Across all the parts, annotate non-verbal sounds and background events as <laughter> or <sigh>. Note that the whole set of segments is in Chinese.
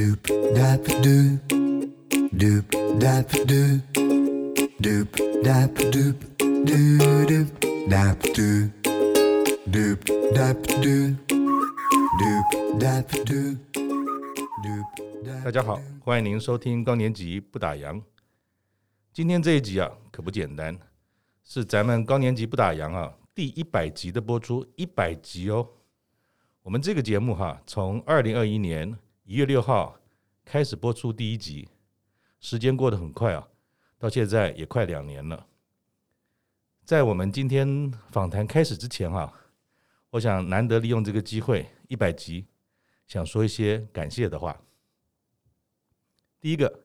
Doop dap doop, doop dap doop, doop dap doop, doo doop dap doop, doop dap doop, doop dap doop, doop dap 大家好，欢迎您收听高年级不打烊。今天这一集啊，可不简单，是咱们高年级不打烊啊第一百集的播出，一百集哦。我们这个节目哈、啊，从二零二一年一月六号开始播出第一集，时间过得很快啊，到现在也快两年了。在我们今天访谈开始之前哈、啊，我想难得利用这个机会，一百集，想说一些感谢的话。第一个，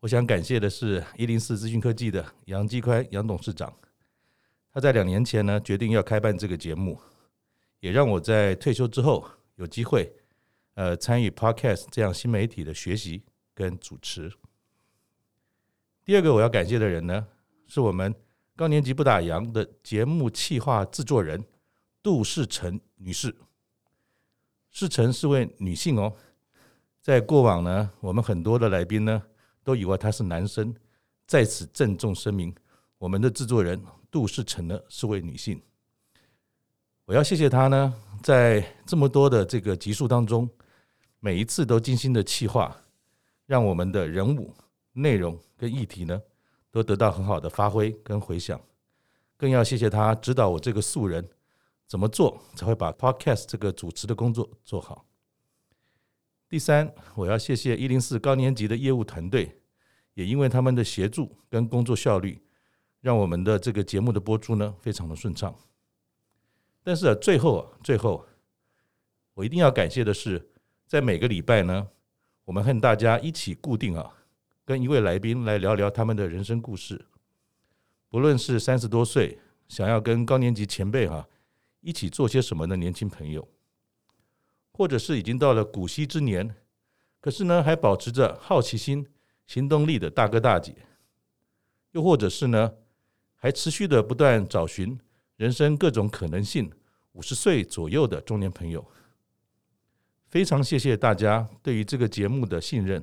我想感谢的是一零四资讯科技的杨基宽杨董事长，他在两年前呢决定要开办这个节目。也让我在退休之后有机会，呃，参与 Podcast 这样新媒体的学习跟主持。第二个我要感谢的人呢，是我们高年级不打烊的节目企划制作人杜世成女士。世成是位女性哦，在过往呢，我们很多的来宾呢都以为她是男生，在此郑重声明，我们的制作人杜世成呢是位女性。我要谢谢他呢，在这么多的这个集数当中，每一次都精心的企划，让我们的人物、内容跟议题呢，都得到很好的发挥跟回响。更要谢谢他指导我这个素人怎么做才会把 Podcast 这个主持的工作做好。第三，我要谢谢一零四高年级的业务团队，也因为他们的协助跟工作效率，让我们的这个节目的播出呢，非常的顺畅。但是啊，最后啊，最后，我一定要感谢的是，在每个礼拜呢，我们和大家一起固定啊，跟一位来宾来聊聊他们的人生故事。不论是三十多岁想要跟高年级前辈哈、啊、一起做些什么的年轻朋友，或者是已经到了古稀之年，可是呢还保持着好奇心、行动力的大哥大姐，又或者是呢还持续的不断找寻人生各种可能性。五十岁左右的中年朋友，非常谢谢大家对于这个节目的信任。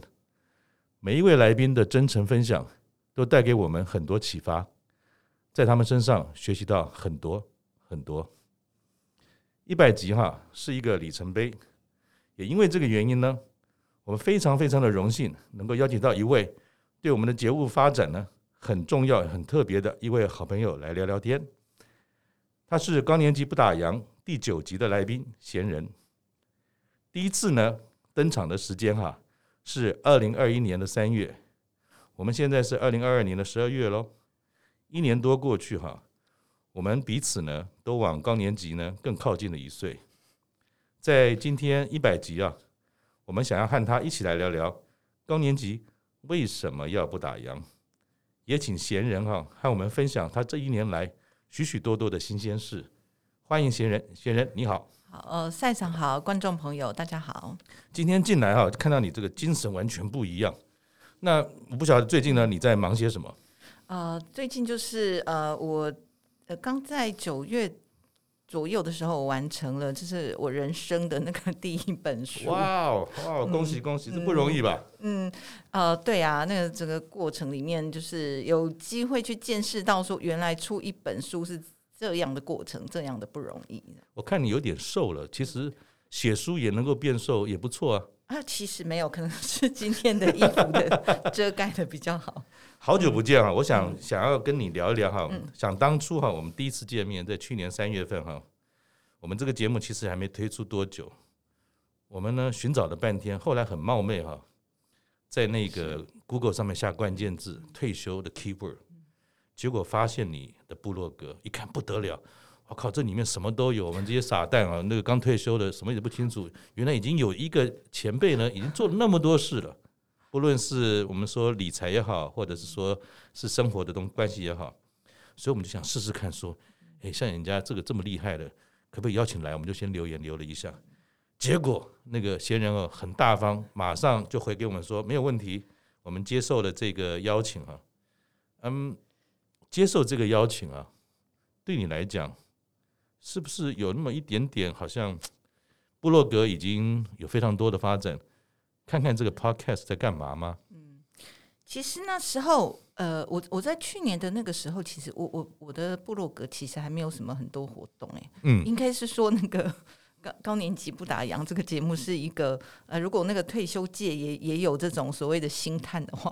每一位来宾的真诚分享，都带给我们很多启发，在他们身上学习到很多很多。一百集哈是一个里程碑，也因为这个原因呢，我们非常非常的荣幸能够邀请到一位对我们的节目发展呢很重要、很特别的一位好朋友来聊聊天。他是高年级不打烊第九集的来宾闲人，第一次呢登场的时间哈是二零二一年的三月，我们现在是二零二二年的十二月喽，一年多过去哈，我们彼此呢都往高年级呢更靠近了一岁，在今天一百集啊，我们想要和他一起来聊聊高年级为什么要不打烊，也请闲人哈和我们分享他这一年来。许许多多的新鲜事，欢迎闲人，闲人你好，好，呃，赛场好，观众朋友大家好。今天进来哈，看到你这个精神完全不一样。那我不晓得最近呢你在忙些什么？呃，最近就是呃，我呃刚在九月左右的时候完成了，这是我人生的那个第一本书。哇哦，哇，恭喜恭喜，这不容易吧？嗯，呃，对啊，那个整个过程里面，就是有机会去见识到说，原来出一本书是这样的过程，这样的不容易。我看你有点瘦了，其实写书也能够变瘦，也不错啊。啊，其实没有，可能是今天的衣服的遮盖的比较好。<laughs> 好久不见啊！我想想要跟你聊一聊哈。想当初哈，我们第一次见面在去年三月份哈，我们这个节目其实还没推出多久，我们呢寻找了半天，后来很冒昧哈，在那个 Google 上面下关键字“退休”的 keyword，结果发现你的部落格，一看不得了，我靠，这里面什么都有。我们这些傻蛋啊，那个刚退休的什么也不清楚，原来已经有一个前辈呢，已经做了那么多事了。不论是我们说理财也好，或者是说是生活的东关系也好，所以我们就想试试看，说，诶，像人家这个这么厉害的，可不可以邀请来？我们就先留言留了一下，结果那个闲人哦很大方，马上就回给我们说没有问题，我们接受了这个邀请啊，嗯，接受这个邀请啊，对你来讲，是不是有那么一点点好像 <tsk> 部落格已经有非常多的发展？看看这个 podcast 在干嘛吗？嗯，其实那时候，呃，我我在去年的那个时候，其实我我我的部落格其实还没有什么很多活动，哎，嗯，应该是说那个。高高年级不打烊这个节目是一个呃，如果那个退休界也也有这种所谓的星探的话，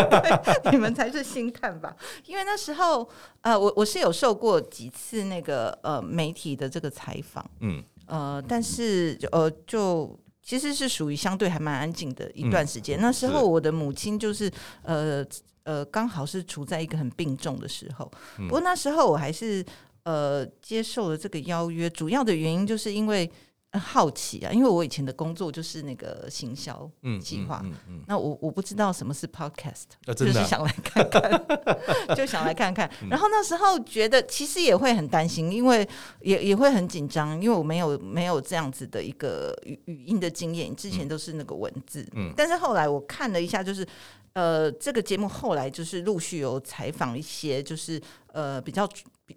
<laughs> 你们才是星探吧？因为那时候呃，我我是有受过几次那个呃媒体的这个采访，嗯呃，但是呃就其实是属于相对还蛮安静的一段时间。嗯、那时候我的母亲就是呃呃刚好是处在一个很病重的时候，不过那时候我还是。呃，接受了这个邀约，主要的原因就是因为好奇啊，因为我以前的工作就是那个行销计划，嗯嗯嗯嗯、那我我不知道什么是 podcast，、啊、就是想来看看，<laughs> 就想来看看。然后那时候觉得其实也会很担心，因为也也会很紧张，因为我没有没有这样子的一个语语音的经验，之前都是那个文字，嗯、但是后来我看了一下，就是。呃，这个节目后来就是陆续有采访一些，就是呃比较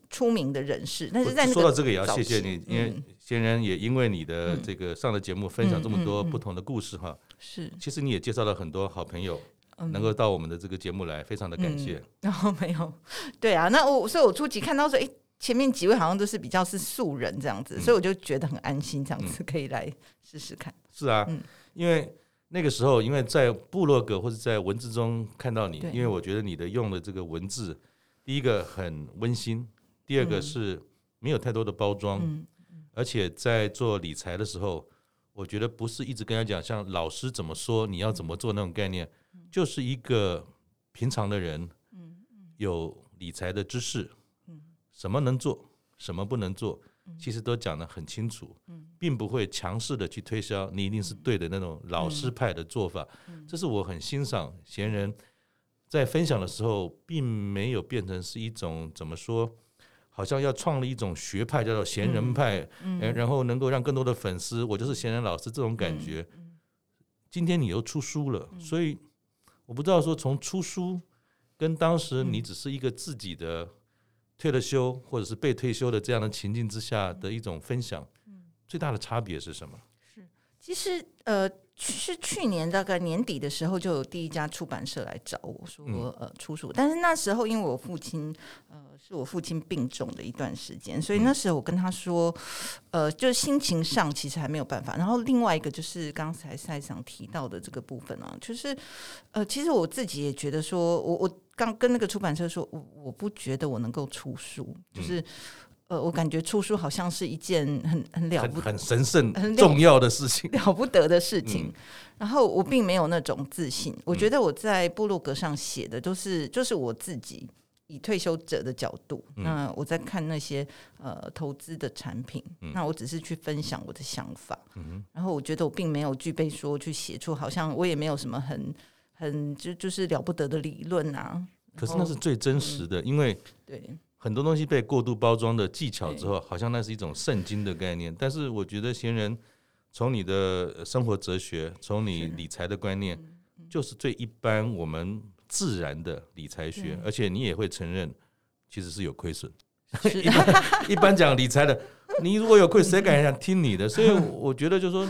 出名的人士。但是在说到这个，也要谢谢你，因为先人也因为你的这个上的节目，分享这么多不同的故事哈。是，其实你也介绍了很多好朋友，能够到我们的这个节目来，非常的感谢。然后没有，对啊，那我所以我初期看到说，哎，前面几位好像都是比较是素人这样子，所以我就觉得很安心，这样子可以来试试看。是啊，因为。那个时候，因为在部落格或者在文字中看到你，因为我觉得你的用的这个文字，第一个很温馨，第二个是没有太多的包装，而且在做理财的时候，我觉得不是一直跟他讲像老师怎么说你要怎么做那种概念，就是一个平常的人，有理财的知识，什么能做，什么不能做。其实都讲得很清楚，并不会强势的去推销你一定是对的那种老师派的做法，这是我很欣赏闲人在分享的时候，并没有变成是一种怎么说，好像要创立一种学派叫做闲人派，嗯然后能够让更多的粉丝，我就是闲人老师这种感觉。今天你又出书了，所以我不知道说从出书跟当时你只是一个自己的。退了休，或者是被退休的这样的情境之下的一种分享，最大的差别是什么？是，其实呃。是去年大概年底的时候，就有第一家出版社来找我说，呃，出书。但是那时候因为我父亲，呃，是我父亲病重的一段时间，所以那时候我跟他说，呃，就是心情上其实还没有办法。然后另外一个就是刚才赛场提到的这个部分啊，就是呃，其实我自己也觉得说，我我刚跟那个出版社说，我我不觉得我能够出书，就是。呃，我感觉出书好像是一件很很了不、很神圣、很重要的事情，了不得的事情。嗯、<laughs> 然后我并没有那种自信。我觉得我在部落格上写的都是，就是我自己以退休者的角度。嗯、那我在看那些呃投资的产品，嗯、那我只是去分享我的想法。嗯、然后我觉得我并没有具备说去写出，好像我也没有什么很很就就是了不得的理论啊。可是那是最真实的，嗯、因为对。很多东西被过度包装的技巧之后，好像那是一种圣经的概念。但是我觉得闲人从你的生活哲学，从你理财的观念，就是最一般我们自然的理财学。而且你也会承认，其实是有亏损。<laughs> 一般一般讲理财的，你如果有亏，谁敢想听你的？所以我觉得，就是说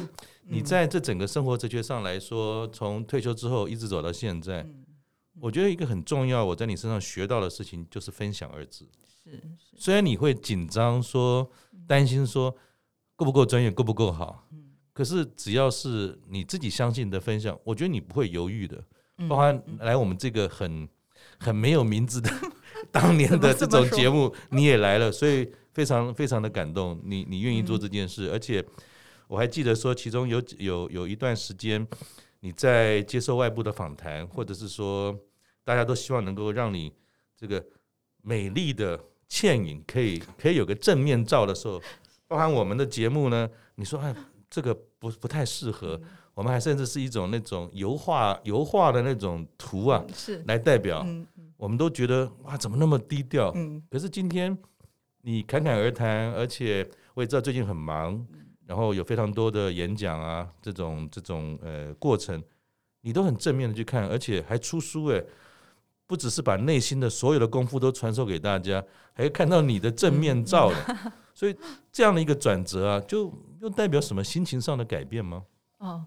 你在这整个生活哲学上来说，从退休之后一直走到现在。我觉得一个很重要，我在你身上学到的事情就是分享二字。是，是虽然你会紧张，说担心，说够不够专业，够不够好，可是只要是你自己相信的分享，我觉得你不会犹豫的。包含来我们这个很很没有名字的 <laughs> 当年的这种节目，你也来了，所以非常非常的感动。你你愿意做这件事，而且我还记得说，其中有有有一段时间。你在接受外部的访谈，或者是说，大家都希望能够让你这个美丽的倩影可以可以有个正面照的时候，包含我们的节目呢，你说哎，这个不不太适合，我们还甚至是一种那种油画油画的那种图啊，是来代表，我们都觉得哇，怎么那么低调？可是今天你侃侃而谈，而且我也知道最近很忙。然后有非常多的演讲啊，这种这种呃过程，你都很正面的去看，而且还出书诶，不只是把内心的所有的功夫都传授给大家，还看到你的正面照了，<laughs> 所以这样的一个转折啊，就又代表什么心情上的改变吗？哦，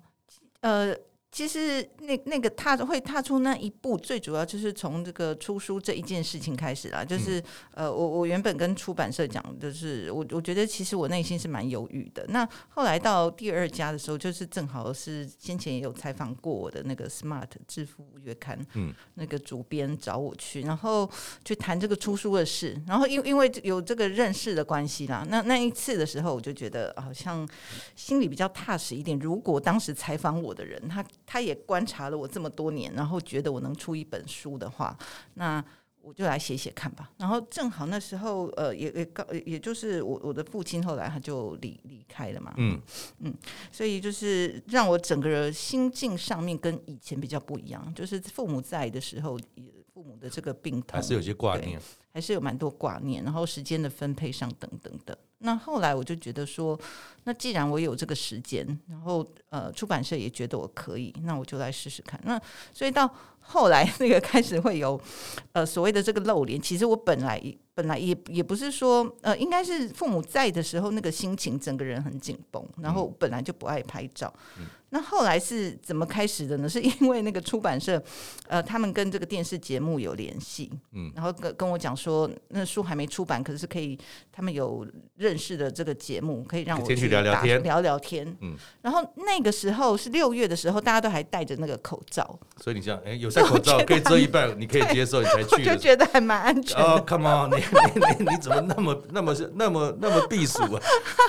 呃，其实那那个踏会踏出那一步，最主要就是从这个出书这一件事情开始啦。就是、嗯、呃，我我原本跟出版社讲，就是我我觉得其实我内心是蛮犹豫的。那后来到第二家的时候，就是正好是先前也有采访过我的那个 Smart 致富月刊，嗯，那个主编找我去，然后去谈这个出书的事。然后因因为有这个认识的关系啦，那那一次的时候，我就觉得好像心里比较踏实一点。如果当时采访我的人，他他也观察了我这么多年，然后觉得我能出一本书的话，那我就来写写看吧。然后正好那时候，呃，也也告，也就是我我的父亲后来他就离离开了嘛，嗯嗯，所以就是让我整个心境上面跟以前比较不一样。就是父母在的时候，父母的这个病痛还是有些挂念，还是有蛮多挂念。然后时间的分配上等等的。那后来我就觉得说，那既然我有这个时间，然后呃出版社也觉得我可以，那我就来试试看。那所以到后来那个开始会有 <laughs> 呃所谓的这个露脸，其实我本来本来也也不是说呃应该是父母在的时候那个心情整个人很紧绷，然后本来就不爱拍照。嗯那后来是怎么开始的呢？<laughs> 是因为那个出版社，呃，他们跟这个电视节目有联系，嗯，然后跟跟我讲说，那书还没出版，可是可以，他们有认识的这个节目，可以让我去聊聊天，聊聊天，嗯。然后那个时候是六月的时候，大家都还戴着那个口罩，所以你想，哎，有戴口罩可以遮一半，你可以接受，你才去，就觉得还蛮安全。哦，Come on，你你你你怎么那么那么那么那么避暑啊？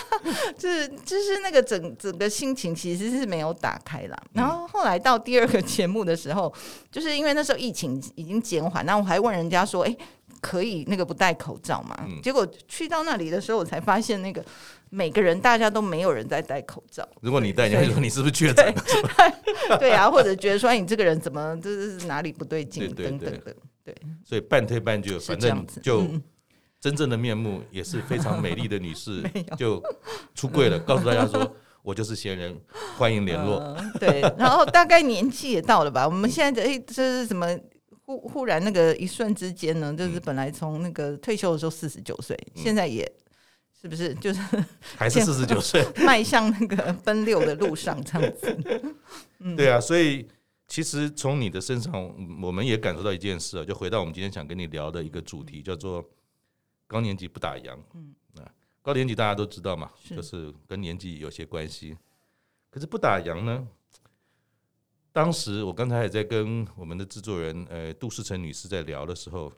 <laughs> 就是就是那个整整个心情其实是没有打开了，然后后来到第二个节目的时候，就是因为那时候疫情已经减缓，那我还问人家说，哎，可以那个不戴口罩吗？结果去到那里的时候，我才发现那个每个人大家都没有人在戴口罩。如果你戴，你会说你是不是确诊？对 <laughs> 啊，或者觉得说你这个人怎么就是哪里不对劲等等的，对。所以半推半就，反正就。真正的面目也是非常美丽的女士，<laughs> 就出柜了，<laughs> 告诉大家说：“我就是闲人，欢迎联络。呃”对，然后大概年纪也到了吧？我们现在哎，这是什么？忽忽然那个一瞬之间呢？就是本来从那个退休的时候四十九岁，现在也是不是就是还是四十九岁，<laughs> 迈向那个奔六的路上这样子？<laughs> 嗯，对啊，所以其实从你的身上，我们也感受到一件事啊，就回到我们今天想跟你聊的一个主题，叫做。高年级不打烊，嗯，啊，高年级大家都知道嘛，就是跟年纪有些关系。可是不打烊呢？当时我刚才也在跟我们的制作人呃杜世成女士在聊的时候，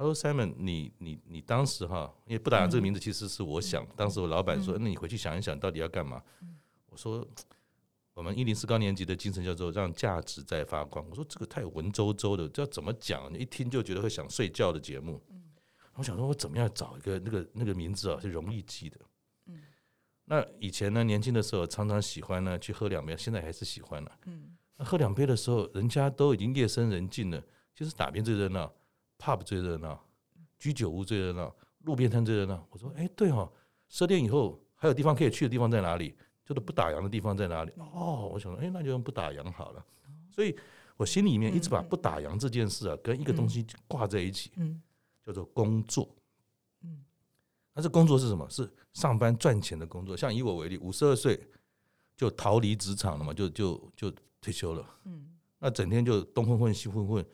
她说：“Simon，你你你当时哈，因为不打烊这个名字其实是我想，嗯、当时我老板说，那你回去想一想，到底要干嘛？”嗯、我说：“我们一零四高年级的精神叫做让价值在发光。”我说：“这个太文绉绉的，这要怎么讲？你一听就觉得会想睡觉的节目。”我想说，我怎么样找一个那个那个名字啊，是容易记的。嗯，那以前呢，年轻的时候常常喜欢呢去喝两杯，现在还是喜欢了。嗯，那喝两杯的时候，人家都已经夜深人静了，就是打边最热闹？pub 最热闹，居酒屋最热闹，路边摊最热闹。我说，哎，对哦，十点以后还有地方可以去的地方在哪里？就是不打烊的地方在哪里？哦，我想说，哎，那就用不打烊好了。所以我心里面一直把不打烊这件事啊，跟一个东西挂在一起。嗯。叫做工作，嗯，那这工作是什么？是上班赚钱的工作。像以我为例，五十二岁就逃离职场了嘛，就就就退休了。嗯，那整天就东混混西混混，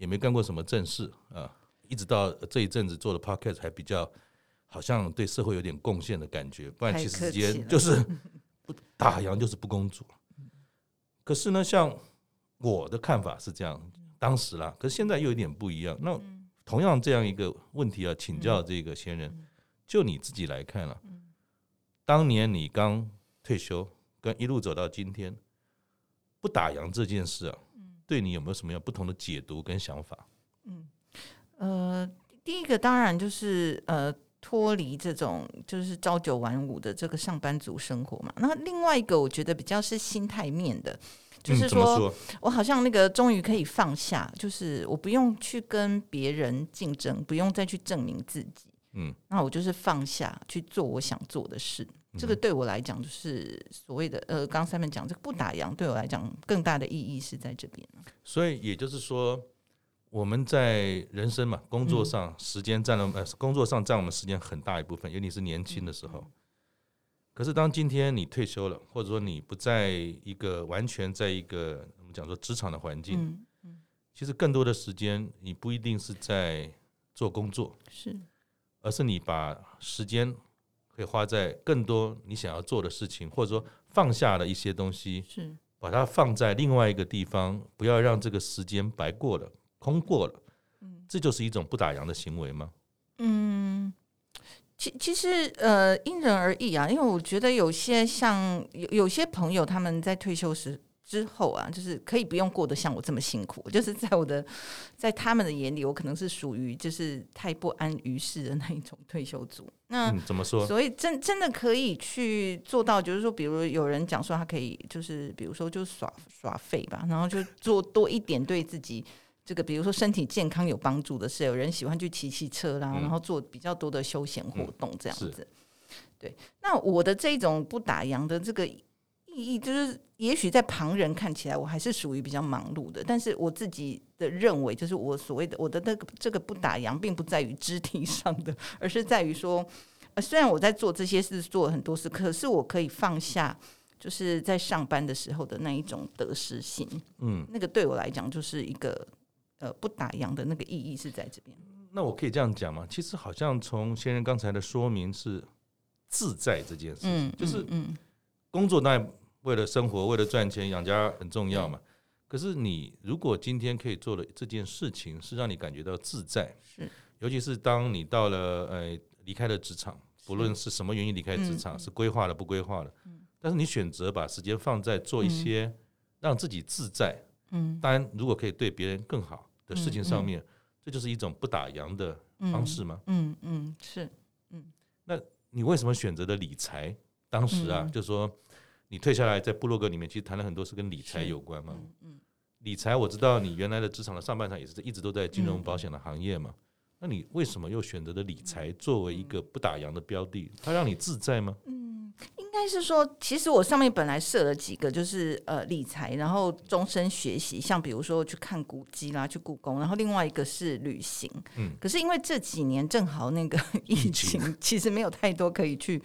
也没干过什么正事啊。一直到这一阵子做的 podcast 还比较，好像对社会有点贡献的感觉。不然其实时间就是 <laughs> 不打烊就是不公主。可是呢，像我的看法是这样，当时啦，可是现在又有点不一样。那同样这样一个问题要请教这个先人，就你自己来看了，当年你刚退休，跟一路走到今天，不打烊这件事啊，对你有没有什么样不同的解读跟想法？嗯，呃，第一个当然就是呃脱离这种就是朝九晚五的这个上班族生活嘛。那另外一个我觉得比较是心态面的。就是说，我好像那个终于可以放下，就是我不用去跟别人竞争，不用再去证明自己。嗯，那我就是放下去做我想做的事。嗯、这个对我来讲，就是所谓的呃，刚才们讲这个不打烊，对我来讲更大的意义是在这边。所以也就是说，我们在人生嘛，工作上时间占了呃，工作上占我们时间很大一部分，尤其是年轻的时候。嗯。可是当今天你退休了，或者说你不在一个完全在一个我们讲说职场的环境，其实更多的时间你不一定是在做工作，是，而是你把时间可以花在更多你想要做的事情，或者说放下了一些东西，是，把它放在另外一个地方，不要让这个时间白过了、空过了，嗯，这就是一种不打烊的行为吗？嗯。其其实呃因人而异啊，因为我觉得有些像有有些朋友他们在退休时之后啊，就是可以不用过得像我这么辛苦，<laughs> 就是在我的在他们的眼里，我可能是属于就是太不安于世的那一种退休族。那、嗯、怎么说？所以真真的可以去做到，就是说，比如有人讲说他可以，就是比如说就耍耍废吧，然后就做多一点对自己。这个比如说身体健康有帮助的事，有人喜欢去骑骑车啦，嗯、然后做比较多的休闲活动这样子。嗯、对，那我的这种不打烊的这个意义，就是也许在旁人看起来我还是属于比较忙碌的，但是我自己的认为，就是我所谓的我的那个这个不打烊，并不在于肢体上的，而是在于说，呃，虽然我在做这些事，做了很多事，可是我可以放下，就是在上班的时候的那一种得失心。嗯，那个对我来讲就是一个。呃，不打烊的那个意义是在这边。那我可以这样讲吗？其实好像从先生刚才的说明是自在这件事情，嗯、就是嗯，工作当然为了生活，为了赚钱养家很重要嘛。嗯、可是你如果今天可以做的这件事情是让你感觉到自在，是，尤其是当你到了呃离开了职场，不论是什么原因离开职场，是规划了不规划了，嗯、但是你选择把时间放在做一些让自己自在，嗯，当然如果可以对别人更好。的事情上面，这就是一种不打烊的方式吗？嗯嗯，嗯，是，嗯。那你为什么选择的理财？当时啊，嗯、就是说你退下来在部落格里面，其实谈了很多是跟理财有关嘛。嗯，嗯理财我知道你原来的职场的上半场也是一直都在金融保险的行业嘛。嗯、那你为什么又选择了理财作为一个不打烊的标的？它让你自在吗？嗯应该是说，其实我上面本来设了几个，就是呃理财，然后终身学习，像比如说去看古迹啦，去故宫，然后另外一个是旅行。嗯，可是因为这几年正好那个疫情，其实没有太多可以去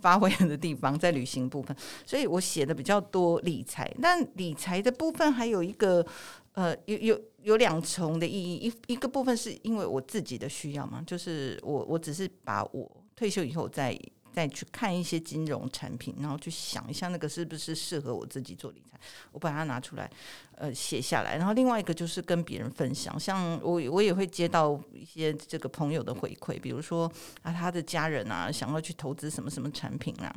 发挥的地方，在旅行部分，所以我写的比较多理财。但理财的部分还有一个呃有有有两重的意义，一一个部分是因为我自己的需要嘛，就是我我只是把我退休以后再。再去看一些金融产品，然后去想一下那个是不是适合我自己做理财，我把它拿出来，呃，写下来。然后另外一个就是跟别人分享，像我我也会接到一些这个朋友的回馈，比如说啊，他的家人啊想要去投资什么什么产品啊，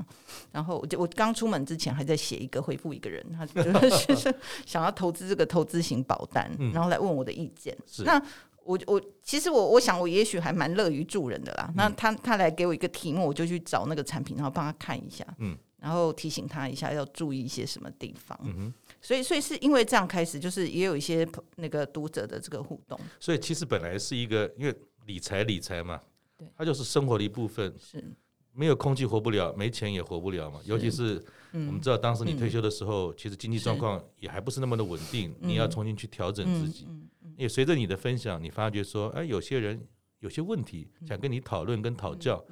然后我就我刚出门之前还在写一个回复一个人，他就 <laughs> 是想要投资这个投资型保单，然后来问我的意见。嗯、那我我其实我我想我也许还蛮乐于助人的啦。嗯、那他他来给我一个题目，我就去找那个产品，然后帮他看一下，嗯，然后提醒他一下要注意一些什么地方。嗯哼，所以所以是因为这样开始，就是也有一些那个读者的这个互动。所以其实本来是一个，因为理财理财嘛，对，它就是生活的一部分。是，没有空气活不了，没钱也活不了嘛。尤其是我们知道，当时你退休的时候，嗯、其实经济状况也还不是那么的稳定，你要重新去调整自己。嗯嗯嗯也随着你的分享，你发觉说，哎，有些人有些问题想跟你讨论跟讨教，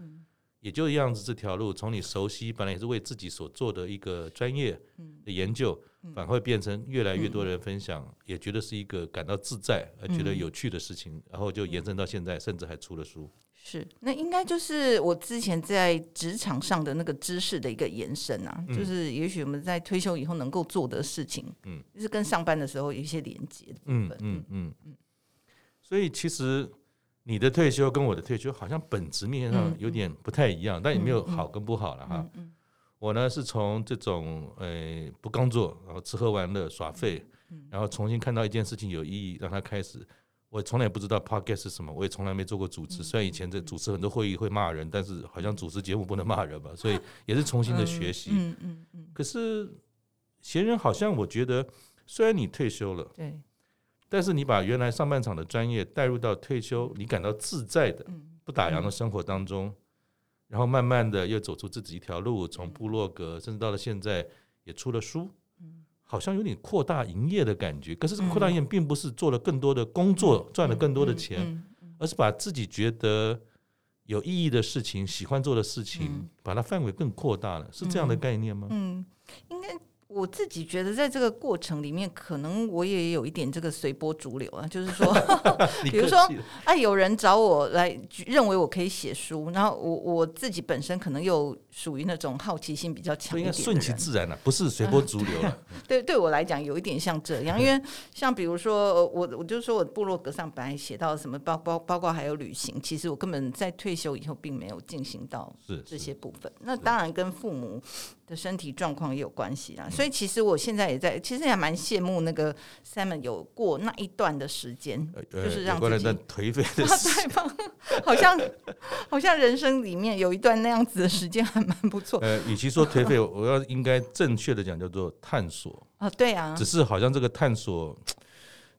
也就这样子。这条路从你熟悉，本来也是为自己所做的一个专业的研究，反而会变成越来越多人分享，也觉得是一个感到自在而觉得有趣的事情，然后就延伸到现在，甚至还出了书。是，那应该就是我之前在职场上的那个知识的一个延伸啊，嗯、就是也许我们在退休以后能够做的事情，嗯，就是跟上班的时候有一些连接的部分，嗯嗯嗯。嗯。所以其实你的退休跟我的退休好像本质面上有点不太一样，嗯、但也没有好跟不好了哈。嗯嗯。嗯、我呢是从这种呃不工作，然后吃喝玩乐耍废，嗯、然后重新看到一件事情有意义，让它开始。我从来也不知道 podcast 是什么，我也从来没做过主持。虽然以前在主持很多会议会骂人，但是好像主持节目不能骂人吧，所以 <laughs> 也是重新的学习。嗯嗯嗯。可是闲人好像我觉得，虽然你退休了，对，但是你把原来上半场的专业带入到退休，你感到自在的不打烊的生活当中，然后慢慢的又走出自己一条路，从部落格甚至到了现在也出了书。好像有点扩大营业的感觉，可是这个扩大营业并不是做了更多的工作，赚了更多的钱，而是把自己觉得有意义的事情、喜欢做的事情，嗯、把它范围更扩大了，是这样的概念吗？嗯，嗯应该。我自己觉得，在这个过程里面，可能我也有一点这个随波逐流啊，就是说，<laughs> 比如说，啊，有人找我来，认为我可以写书，然后我我自己本身可能又属于那种好奇心比较强，应该顺其自然了，不是随波逐流了。<laughs> 对，对我来讲，有一点像这样，因为 <laughs> 像比如说，我我就说我部落格上本来写到什么，包包包括还有旅行，其实我根本在退休以后并没有进行到这些部分。那当然跟父母的身体状况也有关系啦。所以其实我现在也在，其实也蛮羡慕那个 Simon 有过那一段的时间，呃、就是让自己颓废的 <laughs> 时间，<laughs> 好像好像人生里面有一段那样子的时间还蛮不错。呃，与其说颓废，我要应该正确的讲叫做探索啊，对啊，只是好像这个探索，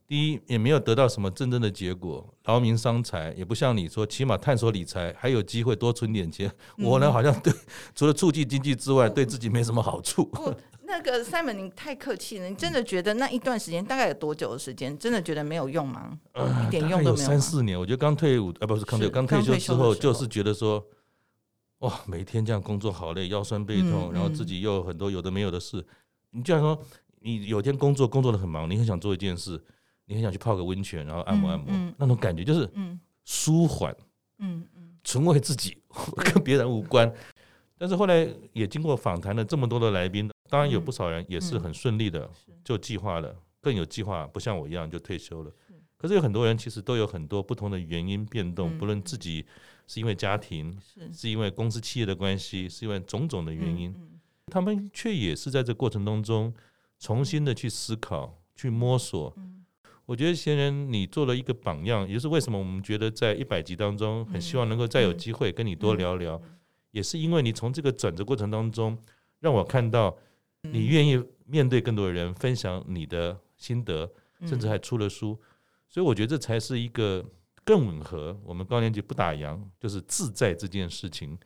第一也没有得到什么真正的结果，劳民伤财，也不像你说，起码探索理财还有机会多存点钱。嗯、我呢，好像对除了促进经济之外，对自己没什么好处。那个 Simon，你太客气了。你真的觉得那一段时间大概有多久的时间？真的觉得没有用吗？呃、一点用都没有。三四年，我觉得刚退伍，啊，不是刚退伍，刚退休之后，就是觉得说，哇，每天这样工作好累，腰酸背痛，嗯、然后自己又有很多有的没有的事。嗯、你就像说，你有天工作工作的很忙，你很想做一件事，你很想去泡个温泉，然后按摩按摩，嗯嗯、那种感觉就是舒缓，嗯嗯，纯为自己，<laughs> 跟别人无关。但是后来也经过访谈了这么多的来宾。当然有不少人也是很顺利的就计划了，更有计划，不像我一样就退休了。可是有很多人其实都有很多不同的原因变动，不论自己是因为家庭，是。因为公司企业的关系，是因为种种的原因，他们却也是在这过程当中重新的去思考、去摸索。我觉得贤人你做了一个榜样，也就是为什么我们觉得在一百集当中很希望能够再有机会跟你多聊聊，也是因为你从这个转折过程当中让我看到。你愿意面对更多的人，分享你的心得，甚至还出了书，所以我觉得这才是一个更吻合我们高年级不打烊，就是自在这件事情，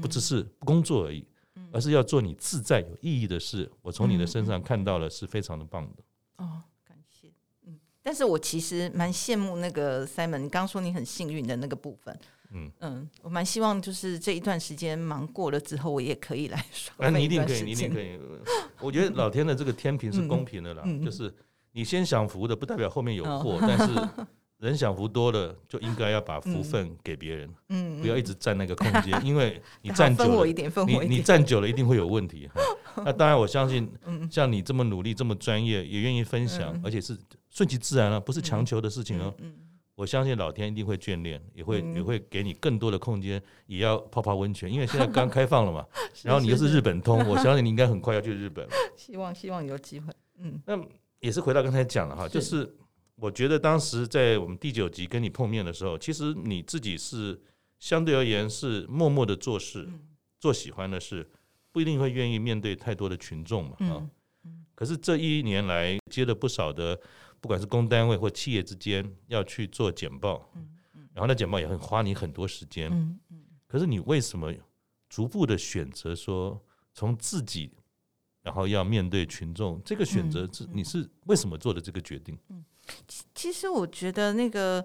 不只是不工作而已，而是要做你自在有意义的事。我从你的身上看到了是非常的棒的。哦，感谢。嗯，但是我其实蛮羡慕那个 Simon，你刚刚说你很幸运的那个部分。嗯嗯，我蛮希望就是这一段时间忙过了之后，我也可以来耍。啊，你一定可以，你一定可以。我觉得老天的这个天平是公平的啦，就是你先享福的，不代表后面有祸。嗯、但是人享福多了，就应该要把福分给别人，嗯，不要一直占那个空间，嗯、因为你占久了，你你占久了一定会有问题。<laughs> 那当然，我相信像你这么努力、这么专业，也愿意分享，而且是顺其自然了，不是强求的事情哦。嗯。我相信老天一定会眷恋，也会也会给你更多的空间，也要泡泡温泉，因为现在刚 <laughs> 开放了嘛。然后你又是日本通，<laughs> 我相信你应该很快要去日本。<laughs> 希望希望有机会。嗯，那也是回到刚才讲了哈，就是我觉得当时在我们第九集跟你碰面的时候，其实你自己是相对而言是默默的做事，做喜欢的事，不一定会愿意面对太多的群众嘛。啊，可是这一年来接了不少的。不管是公单位或企业之间要去做简报，然后那简报也很花你很多时间，可是你为什么逐步的选择说从自己，然后要面对群众，这个选择是你是为什么做的这个决定？其实我觉得那个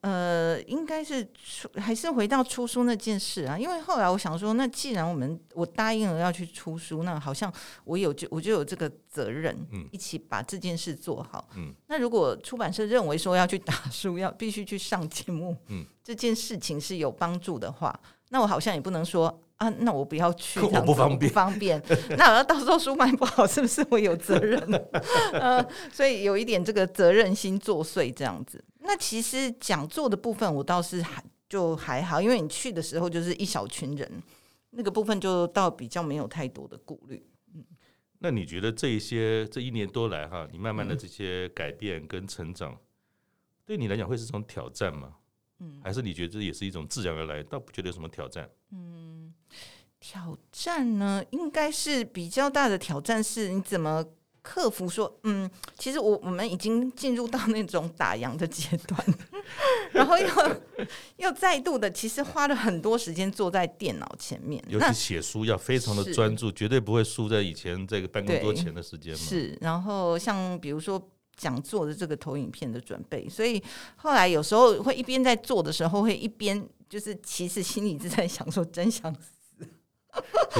呃，应该是出还是回到出书那件事啊，因为后来我想说，那既然我们我答应了要去出书，那好像我有就我就有这个责任，一起把这件事做好。嗯，那如果出版社认为说要去打书，要必须去上节目，嗯，这件事情是有帮助的话，那我好像也不能说。啊，那我不要去，我不方便，不方便。<laughs> 那我要到时候书卖不好，是不是我有责任？<laughs> 呃，所以有一点这个责任心作祟这样子。那其实讲座的部分，我倒是还就还好，因为你去的时候就是一小群人，那个部分就倒比较没有太多的顾虑。嗯，那你觉得这一些这一年多来哈，你慢慢的这些改变跟成长，嗯、对你来讲会是一种挑战吗？嗯，还是你觉得这也是一种自然而来，倒不觉得有什么挑战？嗯。挑战呢，应该是比较大的挑战，是你怎么克服说，嗯，其实我我们已经进入到那种打烊的阶段，然后又又再度的，其实花了很多时间坐在电脑前面，尤其写书要非常的专注，绝对不会输在以前这个办公桌前的时间嘛。是，然后像比如说。讲座的这个投影片的准备，所以后来有时候会一边在做的时候，会一边就是其实心里是在想说，真想死，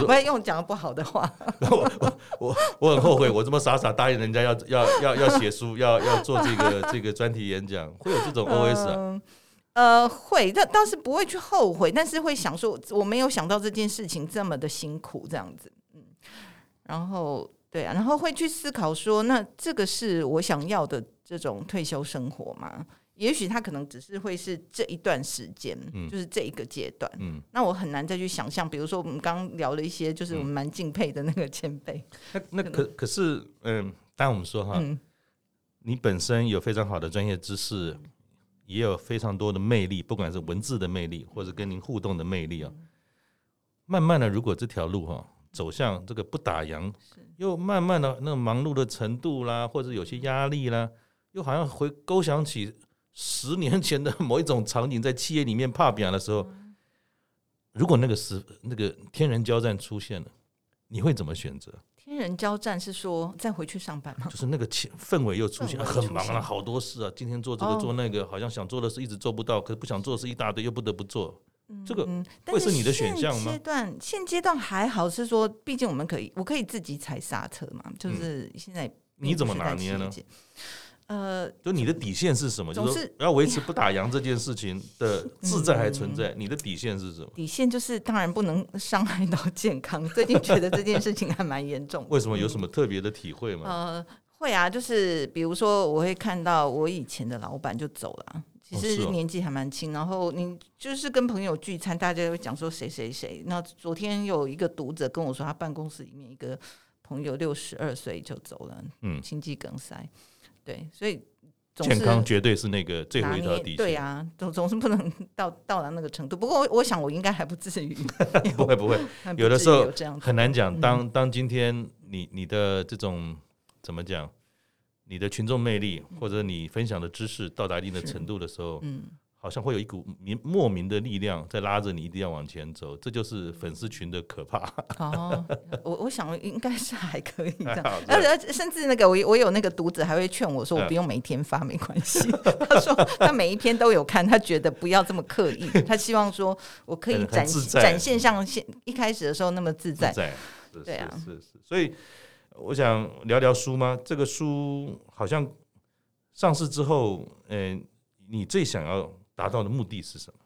不要用讲的不好的话。<laughs> 我我我我很后悔，我这么傻傻答应人家要要要要写书，要要做这个这个专题演讲，会有这种 OS 啊？呃，呃会，但倒是不会去后悔，但是会想说，我没有想到这件事情这么的辛苦，这样子，嗯，然后。对啊，然后会去思考说，那这个是我想要的这种退休生活吗？也许他可能只是会是这一段时间，嗯，就是这一个阶段，嗯，那我很难再去想象。比如说，我们刚刚聊了一些，就是我们蛮敬佩的那个前辈。<laughs> 那那可可是，嗯，当然我们说哈，嗯，你本身有非常好的专业知识，也有非常多的魅力，不管是文字的魅力，或者跟您互动的魅力啊。慢慢的，如果这条路哈。走向这个不打烊，又慢慢的那个忙碌的程度啦，或者有些压力啦，又好像回勾想起十年前的某一种场景，在企业里面怕表的时候，如果那个时那个天人交战出现了，你会怎么选择？天人交战是说再回去上班吗？就是那个气氛围又出现，很忙了，好多事啊，今天做这个做那个，好像想做的事一直做不到，可是不想做的事一大堆，又不得不做。这个会是你的选项吗？现阶段现阶段还好，是说，毕竟我们可以，我可以自己踩刹车嘛。就是现在你怎么拿捏呢？呃，就你的底线是什么？就是要维持不打烊这件事情的 <laughs> 自在还存在。你的底线是什么？底线就是当然不能伤害到健康。<laughs> 最近觉得这件事情还蛮严重。为什么？有什么特别的体会吗？呃，会啊，就是比如说，我会看到我以前的老板就走了。其实年纪还蛮轻，然后你就是跟朋友聚餐，大家会讲说谁谁谁。那昨天有一个读者跟我说，他办公室里面一个朋友六十二岁就走了，嗯，心肌梗塞。对，所以健康绝对是那个最后一条底线。对啊，总总是不能 <laughs> 到到达那个程度。不过我我想我应该还不至于，<laughs> 不会不会。有的时候很难讲。当当今天你你的这种怎么讲？你的群众魅力，或者你分享的知识到达一定的程度的时候，嗯，好像会有一股明莫名的力量在拉着你，一定要往前走。这就是粉丝群的可怕。哦，我我想应该是还可以这样，而且甚至那个我我有那个读者还会劝我说，我不用每天发没关系。他说他每一篇都有看，他觉得不要这么刻意，<laughs> 他希望说我可以展展现像现一开始的时候那么自在。自在，对啊，是是，所以。我想聊聊书吗？这个书好像上市之后，嗯、你最想要达到的目的是什么？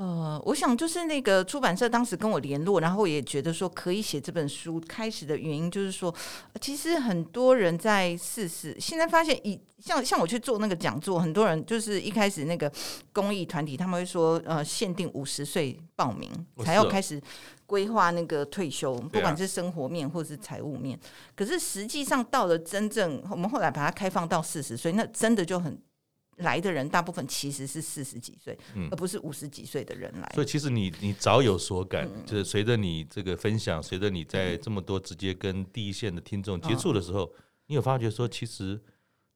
呃，我想就是那个出版社当时跟我联络，然后也觉得说可以写这本书。开始的原因就是说，其实很多人在四十，现在发现以像像我去做那个讲座，很多人就是一开始那个公益团体，他们会说，呃，限定五十岁报名才要开始。规划那个退休，不管是生活面或是财务面，可是实际上到了真正，我们后来把它开放到四十岁，那真的就很来的人，大部分其实是四十几岁，而不是五十几岁的人来。所以其实你你早有所感，就是随着你这个分享，随着你在这么多直接跟第一线的听众接触的时候，你有发觉说其实。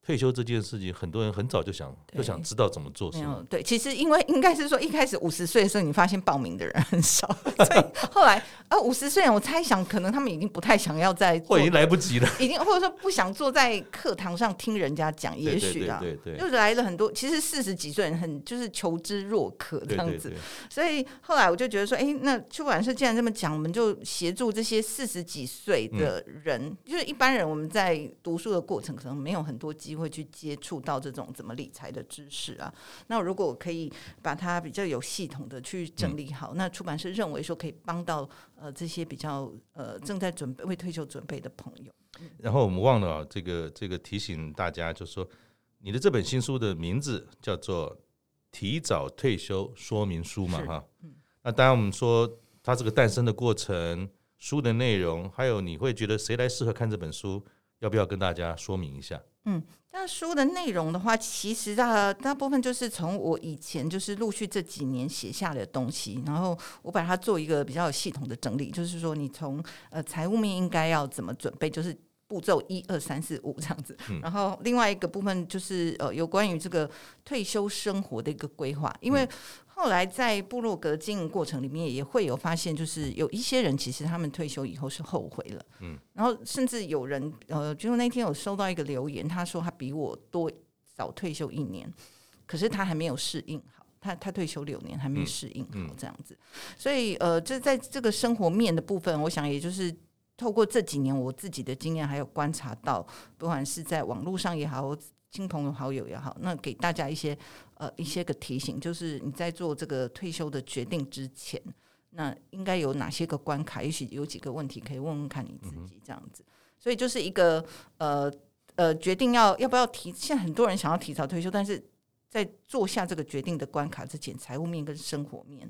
退休这件事情，很多人很早就想就想知道怎么做。是对，其实因为应该是说，一开始五十岁的时候，你发现报名的人很少，<laughs> 所以后来啊，五十岁，我猜想可能他们已经不太想要再，<laughs> 或已经来不及了，已经或者说不想坐在课堂上听人家讲，也许啊，对对，就是来了很多，其实四十几岁人很就是求知若渴这样子，所以后来我就觉得说，哎，那出版社既然这么讲，我们就协助这些四十几岁的人，就是一般人我们在读书的过程可能没有很多机会。会去接触到这种怎么理财的知识啊？那如果我可以把它比较有系统的去整理好，嗯、那出版社认为说可以帮到呃这些比较呃正在准备为退休准备的朋友。然后我们忘了这个这个提醒大家，就是说你的这本新书的名字叫做《提早退休说明书》嘛，哈。嗯、那当然我们说它这个诞生的过程、书的内容，还有你会觉得谁来适合看这本书，要不要跟大家说明一下？嗯，那书的内容的话，其实大大部分就是从我以前就是陆续这几年写下的东西，然后我把它做一个比较有系统的整理，就是说你从呃财务面应该要怎么准备，就是步骤一二三四五这样子，然后另外一个部分就是呃有关于这个退休生活的一个规划，因为后来在部落格经营过程里面，也会有发现，就是有一些人其实他们退休以后是后悔了，嗯，然后甚至有人，呃，就那天有收到一个留言，他说他比我多早退休一年，可是他还没有适应好，他他退休六年还没适应好这样子，所以呃，这在这个生活面的部分，我想也就是透过这几年我自己的经验，还有观察到，不管是在网络上也好。亲朋好友也好，那给大家一些呃一些个提醒，就是你在做这个退休的决定之前，那应该有哪些个关卡？也许有几个问题可以问问看你自己这样子。所以就是一个呃呃决定要要不要提，现在很多人想要提早退休，但是在做下这个决定的关卡之前，财务面跟生活面。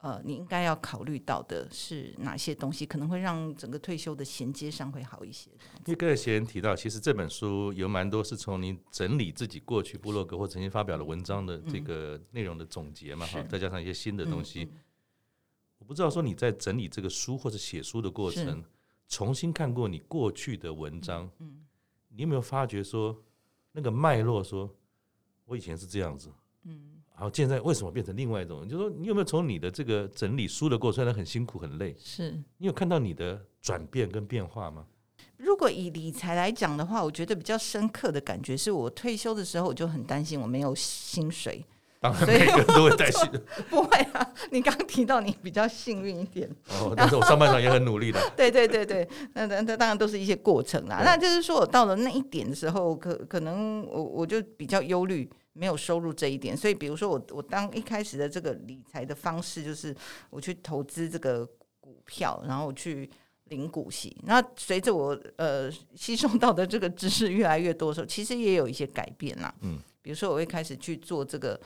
呃，你应该要考虑到的是哪些东西，可能会让整个退休的衔接上会好一些。因为刚才娴人提到，其实这本书有蛮多是从你整理自己过去部落格或曾经发表的文章的这个内容的总结嘛，哈、嗯，再加上一些新的东西。嗯嗯、我不知道说你在整理这个书或者写书的过程，重新看过你过去的文章，嗯嗯、你有没有发觉说那个脉络？说我以前是这样子，嗯。然后现在为什么变成另外一种？就是说，你有没有从你的这个整理书的过程，虽然很辛苦很累，是你有看到你的转变跟变化吗？如果以理财来讲的话，我觉得比较深刻的感觉是我退休的时候，我就很担心我没有薪水。当然，每个人都会担心。不会啊，你刚刚提到你比较幸运一点哦，但是我上半场也很努力的。对对对对，那那那当然都是一些过程啦。那就是说我到了那一点的时候，可可能我我就比较忧虑。没有收入这一点，所以比如说我我当一开始的这个理财的方式就是我去投资这个股票，然后去领股息。那随着我呃吸收到的这个知识越来越多的时候，其实也有一些改变啦。嗯，比如说我会开始去做这个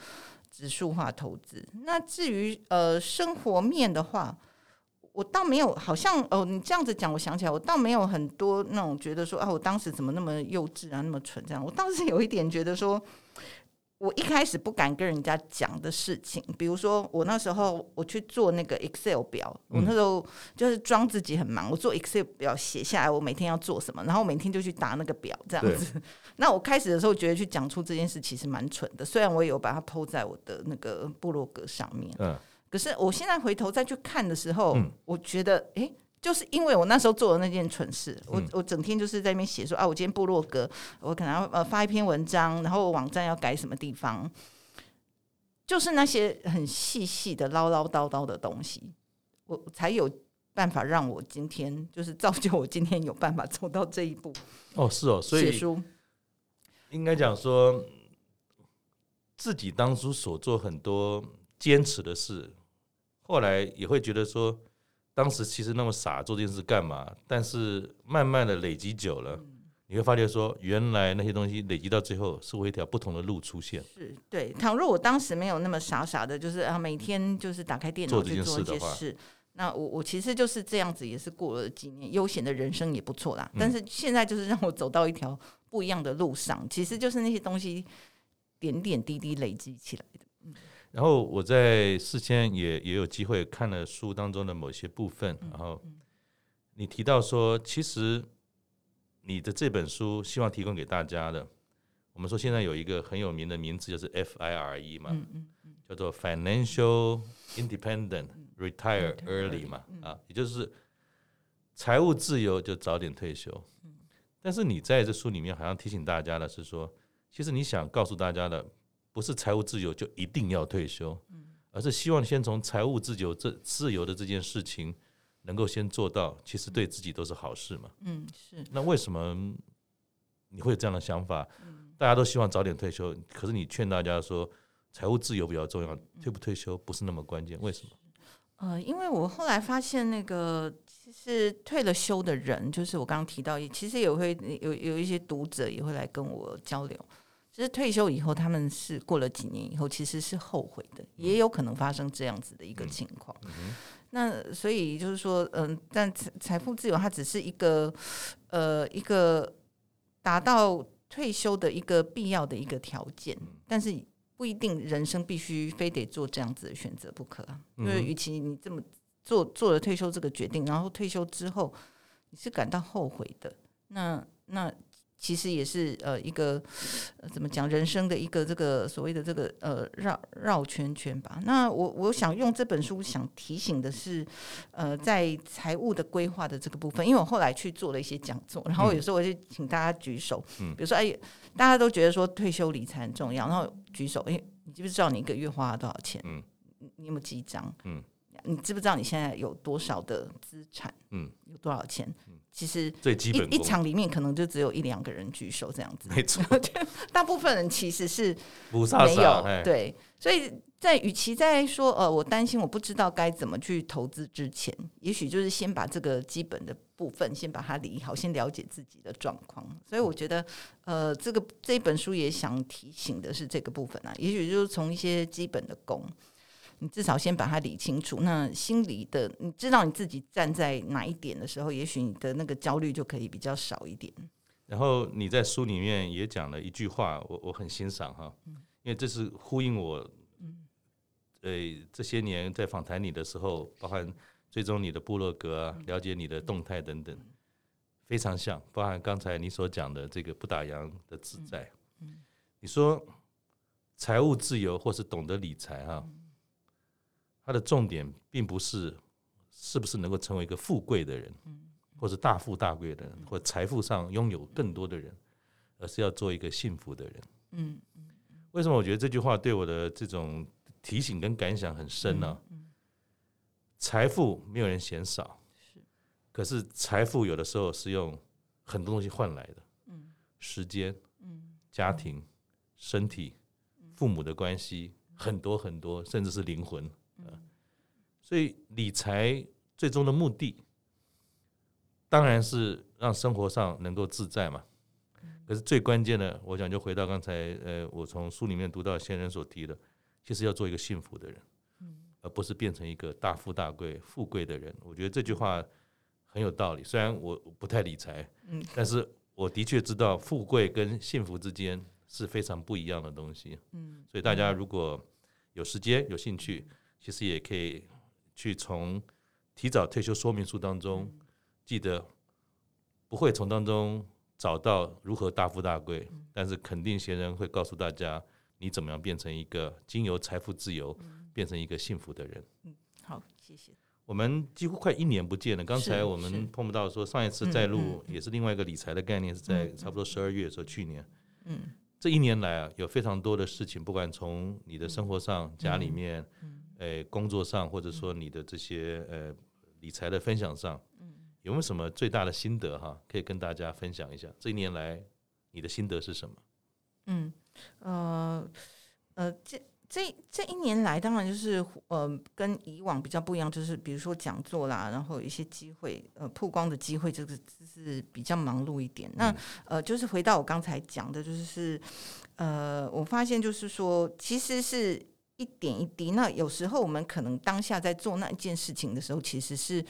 指数化投资。那至于呃生活面的话，我倒没有，好像哦你这样子讲，我想起来，我倒没有很多那种觉得说啊，我当时怎么那么幼稚啊，那么蠢这样。我倒是有一点觉得说。我一开始不敢跟人家讲的事情，比如说我那时候我去做那个 Excel 表，我那时候就是装自己很忙，我做 Excel 表写下来我每天要做什么，然后每天就去打那个表这样子。<laughs> 那我开始的时候觉得去讲出这件事其实蛮蠢的，虽然我也有把它 po 在我的那个部落格上面，嗯，可是我现在回头再去看的时候，嗯，我觉得诶。欸就是因为我那时候做的那件蠢事，我我整天就是在那边写说啊，我今天部落格，我可能要呃发一篇文章，然后网站要改什么地方，就是那些很细细的唠唠叨叨的东西，我才有办法让我今天就是造就我今天有办法走到这一步。哦，是哦，所以写书应该讲说自己当初所做很多坚持的事，后来也会觉得说。当时其实那么傻做这件事干嘛？但是慢慢的累积久了，嗯、你会发觉说，原来那些东西累积到最后是会一条不同的路出现。是对。倘若我当时没有那么傻傻的，就是啊每天就是打开电脑去做一些事，那我我其实就是这样子，也是过了几年悠闲的人生也不错啦。嗯、但是现在就是让我走到一条不一样的路上，其实就是那些东西点点滴滴累积起来的。然后我在事先也也有机会看了书当中的某些部分，然后你提到说，其实你的这本书希望提供给大家的，我们说现在有一个很有名的名字就是 FIRE 嘛，叫做 Financial Independent Retire Early 嘛，啊，也就是财务自由就早点退休。但是你在这书里面好像提醒大家的是说，其实你想告诉大家的。不是财务自由就一定要退休，而是希望先从财务自由这自由的这件事情能够先做到，其实对自己都是好事嘛。嗯，是。那为什么你会有这样的想法？大家都希望早点退休，可是你劝大家说财务自由比较重要，退不退休不是那么关键。为什么？呃，因为我后来发现，那个其实退了休的人，就是我刚刚提到，其实也会有有一些读者也会来跟我交流。其实退休以后，他们是过了几年以后，其实是后悔的，也有可能发生这样子的一个情况。那所以就是说，嗯、呃，但财财富自由它只是一个呃一个达到退休的一个必要的一个条件，但是不一定人生必须非得做这样子的选择不可。因为与其你这么做做了退休这个决定，然后退休之后你是感到后悔的，那那。其实也是呃一个、呃、怎么讲人生的一个这个所谓的这个呃绕绕圈圈吧。那我我想用这本书想提醒的是，呃，在财务的规划的这个部分，因为我后来去做了一些讲座，然后有时候我就请大家举手，嗯，比如说哎，大家都觉得说退休理财很重要，然后举手，哎，你知不知道你一个月花了多少钱？嗯，你有没有记账？嗯，你知不知道你现在有多少的资产？嗯，有多少钱？其实最基一一场里面可能就只有一两个人举手这样子，没错，<laughs> 大部分人其实是没有对，所以在与其在说呃我担心我不知道该怎么去投资之前，也许就是先把这个基本的部分先把它理好，先了解自己的状况。所以我觉得呃这个这一本书也想提醒的是这个部分啊，也许就是从一些基本的功。你至少先把它理清楚，那心里的你知道你自己站在哪一点的时候，也许你的那个焦虑就可以比较少一点。然后你在书里面也讲了一句话，我我很欣赏哈，因为这是呼应我，呃，这些年在访谈你的时候，包含追踪你的部落格啊，了解你的动态等等，非常像，包含刚才你所讲的这个不打烊的自在。你说财务自由或是懂得理财哈。它的重点并不是是不是能够成为一个富贵的人，或是大富大贵的人，或财富上拥有更多的人，而是要做一个幸福的人。嗯，为什么我觉得这句话对我的这种提醒跟感想很深呢？财富没有人嫌少，可是财富有的时候是用很多东西换来的，时间、家庭、身体、父母的关系，很多很多，甚至是灵魂。所以理财最终的目的，当然是让生活上能够自在嘛。可是最关键的，我想就回到刚才，呃，我从书里面读到先人所提的，其实要做一个幸福的人，而不是变成一个大富大贵、富贵的人。我觉得这句话很有道理。虽然我不太理财，但是我的确知道富贵跟幸福之间是非常不一样的东西。所以大家如果有时间、有兴趣，其实也可以。去从提早退休说明书当中，记得不会从当中找到如何大富大贵，但是肯定贤人会告诉大家，你怎么样变成一个经由财富自由，变成一个幸福的人。嗯，好，谢谢。我们几乎快一年不见了，刚才我们碰不到说上一次再录也是另外一个理财的概念，是在差不多十二月的时候，去年。嗯，这一年来啊，有非常多的事情，不管从你的生活上、家里面。诶，工作上或者说你的这些呃理财的分享上，嗯有没有什么最大的心得哈？可以跟大家分享一下。这一年来你的心得是什么？嗯，呃，呃，这这这一年来，当然就是呃跟以往比较不一样，就是比如说讲座啦，然后有一些机会呃曝光的机会，这个是比较忙碌一点。那呃，就是回到我刚才讲的，就是呃，我发现就是说，其实是。一点一滴，那有时候我们可能当下在做那一件事情的时候，其实是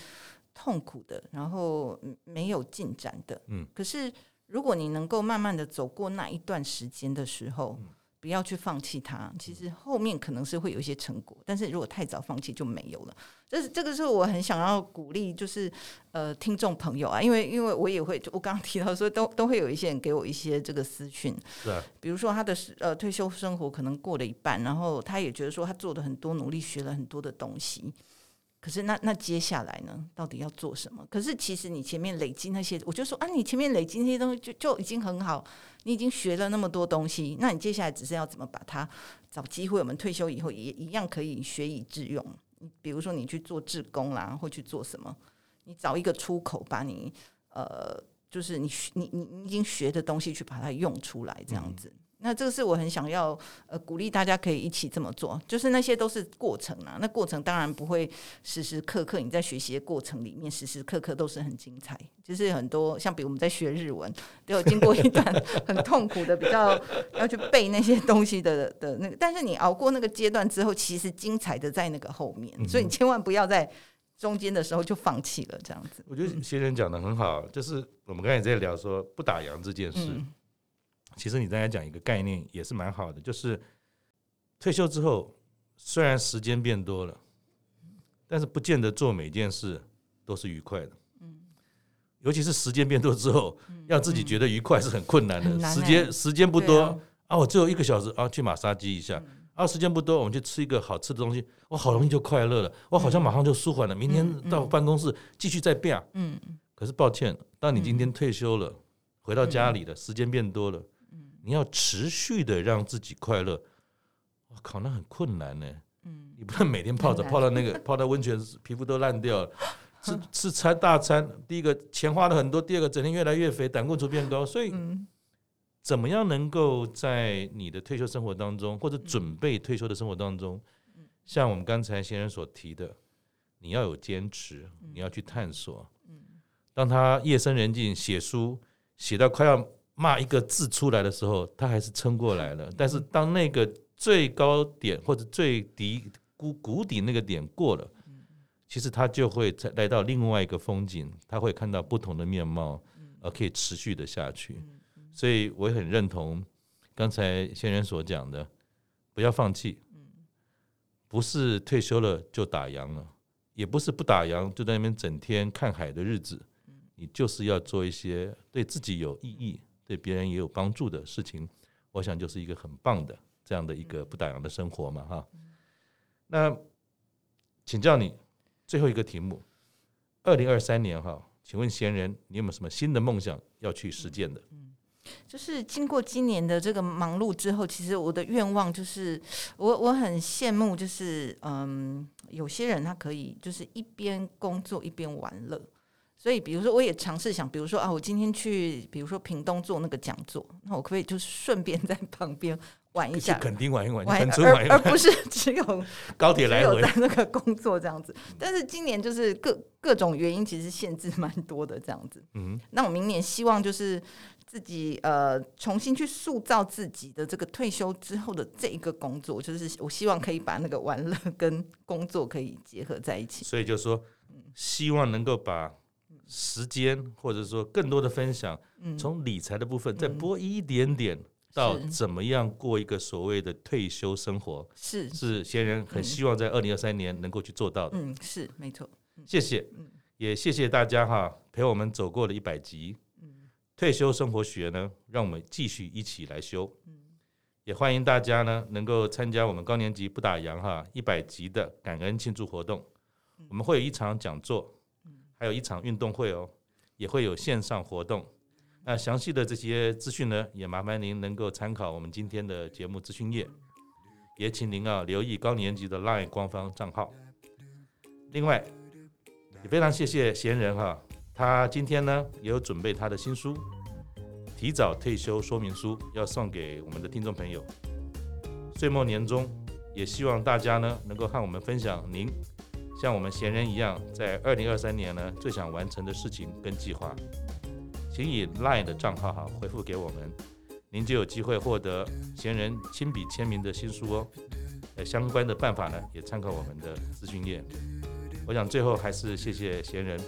痛苦的，然后没有进展的。嗯，可是如果你能够慢慢的走过那一段时间的时候。嗯不要去放弃它，其实后面可能是会有一些成果，但是如果太早放弃就没有了。这是这个是我很想要鼓励，就是呃听众朋友啊，因为因为我也会，我刚刚提到说都都会有一些人给我一些这个私讯，比如说他的呃退休生活可能过了一半，然后他也觉得说他做了很多努力，学了很多的东西。可是那那接下来呢？到底要做什么？可是其实你前面累积那些，我就说啊，你前面累积那些东西就就已经很好，你已经学了那么多东西，那你接下来只是要怎么把它找机会？我们退休以后也一样可以学以致用。比如说你去做志工啦，或去做什么，你找一个出口，把你呃，就是你你你已经学的东西去把它用出来，这样子。那这个是我很想要呃鼓励大家可以一起这么做，就是那些都是过程啊，那过程当然不会时时刻刻你在学习的过程里面时时刻刻都是很精彩，就是很多像比如我们在学日文都有经过一段 <laughs> 很痛苦的比较要去背那些东西的的那个，但是你熬过那个阶段之后，其实精彩的在那个后面，所以你千万不要在中间的时候就放弃了这样子。我觉得先生讲的很好，就是我们刚才在聊说不打烊这件事。嗯其实你刚才讲一个概念也是蛮好的，就是退休之后虽然时间变多了，但是不见得做每件事都是愉快的。尤其是时间变多之后，让自己觉得愉快是很困难的。嗯、时间时间不多啊，啊，我只有一个小时啊，去马杀鸡一下。嗯啊，时间不多，我们去吃一个好吃的东西，我好容易就快乐了，我好像马上就舒缓了。明天到办公室继续再变。嗯，可是抱歉，当你今天退休了，回到家里的，时间变多了，你要持续的让自己快乐，我靠，那很困难呢。嗯，你不能每天泡着泡到那个泡到温泉，皮肤都烂掉了。<laughs> 吃吃餐大餐，第一个钱花了很多，第二个整天越来越肥，胆固醇变高，所以。怎么样能够在你的退休生活当中，或者准备退休的生活当中，像我们刚才先生所提的，你要有坚持，你要去探索。当他夜深人静写书，写到快要骂一个字出来的时候，他还是撑过来了。但是当那个最高点或者最低谷谷底那个点过了，其实他就会再来到另外一个风景，他会看到不同的面貌，而可以持续的下去。所以我也很认同刚才先人所讲的，不要放弃。不是退休了就打烊了，也不是不打烊就在那边整天看海的日子。你就是要做一些对自己有意义、对别人也有帮助的事情。我想就是一个很棒的这样的一个不打烊的生活嘛，哈。那请教你最后一个题目：二零二三年哈，请问闲人，你有没有什么新的梦想要去实践的？就是经过今年的这个忙碌之后，其实我的愿望就是，我我很羡慕，就是嗯，有些人他可以就是一边工作一边玩乐。所以，比如说，我也尝试想，比如说啊，我今天去，比如说屏东做那个讲座，那我可不可以就是顺便在旁边玩一下，肯定玩一玩，玩，<laughs> 而而不是 <laughs> 只有高铁来回在那个工作这样子。但是今年就是各各种原因，其实限制蛮多的这样子。嗯，那我明年希望就是。自己呃，重新去塑造自己的这个退休之后的这一个工作，就是我希望可以把那个玩乐跟工作可以结合在一起。所以就是说，希望能够把时间或者说更多的分享，从理财的部分再拨一点点到怎么样过一个所谓的退休生活，是是先人很希望在二零二三年能够去做到的。嗯，是没错。谢谢，也谢谢大家哈，陪我们走过了一百集。退休生活学呢，让我们继续一起来修。也欢迎大家呢能够参加我们高年级不打烊哈一百集的感恩庆祝活动。我们会有一场讲座，还有一场运动会哦，也会有线上活动。那详细的这些资讯呢，也麻烦您能够参考我们今天的节目资讯页。也请您啊留意高年级的 LINE 官方账号。另外，也非常谢谢闲人哈。他今天呢也有准备他的新书《提早退休说明书》，要送给我们的听众朋友。岁末年终，也希望大家呢能够和我们分享您像我们闲人一样，在二零二三年呢最想完成的事情跟计划。请以 LINE 的账号哈回复给我们，您就有机会获得闲人亲笔签名的新书哦。呃，相关的办法呢也参考我们的资讯页。我想最后还是谢谢闲人。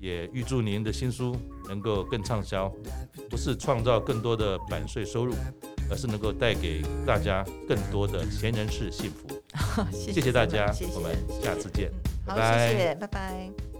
也预祝您的新书能够更畅销，不是创造更多的版税收入，而是能够带给大家更多的闲人式幸福。谢谢大家，谢谢，我们下次见，拜拜，谢谢，拜拜。